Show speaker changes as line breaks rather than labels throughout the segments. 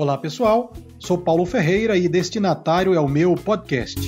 Olá pessoal, sou Paulo Ferreira e destinatário é o meu podcast.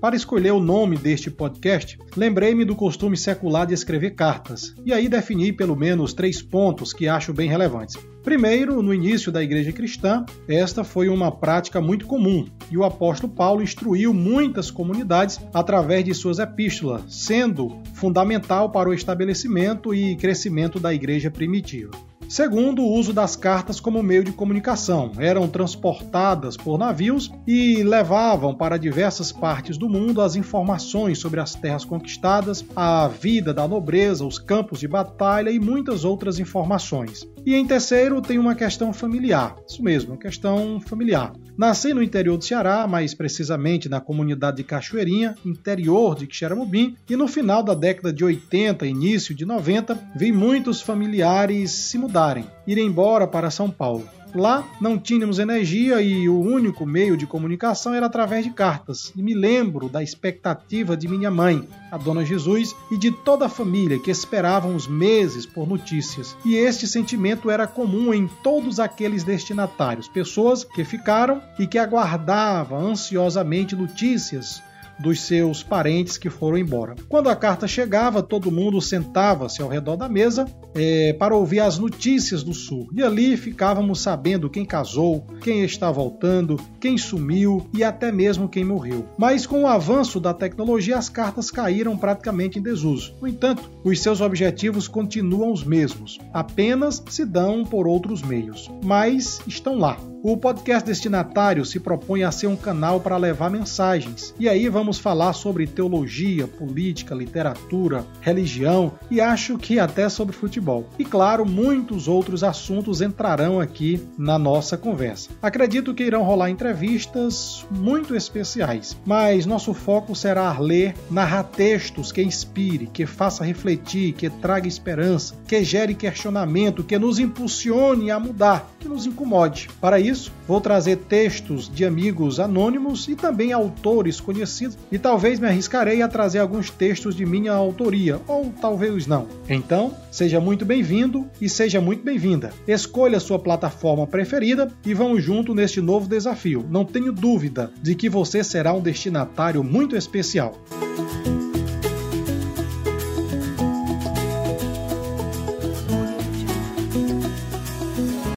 Para escolher o nome deste podcast, lembrei-me do costume secular de escrever cartas, e aí defini pelo menos três pontos que acho bem relevantes. Primeiro, no início da igreja cristã, esta foi uma prática muito comum, e o apóstolo Paulo instruiu muitas comunidades através de suas epístolas, sendo fundamental para o estabelecimento e crescimento da igreja primitiva. Segundo, o uso das cartas como meio de comunicação. Eram transportadas por navios e levavam para diversas partes do mundo as informações sobre as terras conquistadas, a vida da nobreza, os campos de batalha e muitas outras informações. E em terceiro, tem uma questão familiar. Isso mesmo, questão familiar. Nasci no interior do Ceará, mais precisamente na comunidade de Cachoeirinha, interior de Quixeramobim, e no final da década de 80, início de 90, vi muitos familiares se mudarem, ir embora para São Paulo. Lá não tínhamos energia e o único meio de comunicação era através de cartas. E me lembro da expectativa de minha mãe, a Dona Jesus, e de toda a família que esperavam os meses por notícias. E este sentimento era comum em todos aqueles destinatários, pessoas que ficaram e que aguardavam ansiosamente notícias dos seus parentes que foram embora. Quando a carta chegava, todo mundo sentava-se ao redor da mesa é, para ouvir as notícias do Sul. E ali ficávamos sabendo quem casou, quem está voltando, quem sumiu e até mesmo quem morreu. Mas com o avanço da tecnologia, as cartas caíram praticamente em desuso. No entanto, os seus objetivos continuam os mesmos, apenas se dão por outros meios, mas estão lá. O podcast destinatário se propõe a ser um canal para levar mensagens. E aí vamos falar sobre teologia, política, literatura, religião e acho que até sobre futebol. E claro, muitos outros assuntos entrarão aqui na nossa conversa. Acredito que irão rolar entrevistas muito especiais, mas nosso foco será ler, narrar textos que inspire, que faça refletir, que traga esperança, que gere questionamento, que nos impulsione a mudar, que nos incomode. Para isso, vou trazer textos de amigos anônimos e também autores conhecidos, e talvez me arriscarei a trazer alguns textos de minha autoria, ou talvez não. Então, seja muito bem-vindo e seja muito bem-vinda. Escolha sua plataforma preferida e vamos junto neste novo desafio. Não tenho dúvida de que você será um destinatário muito especial.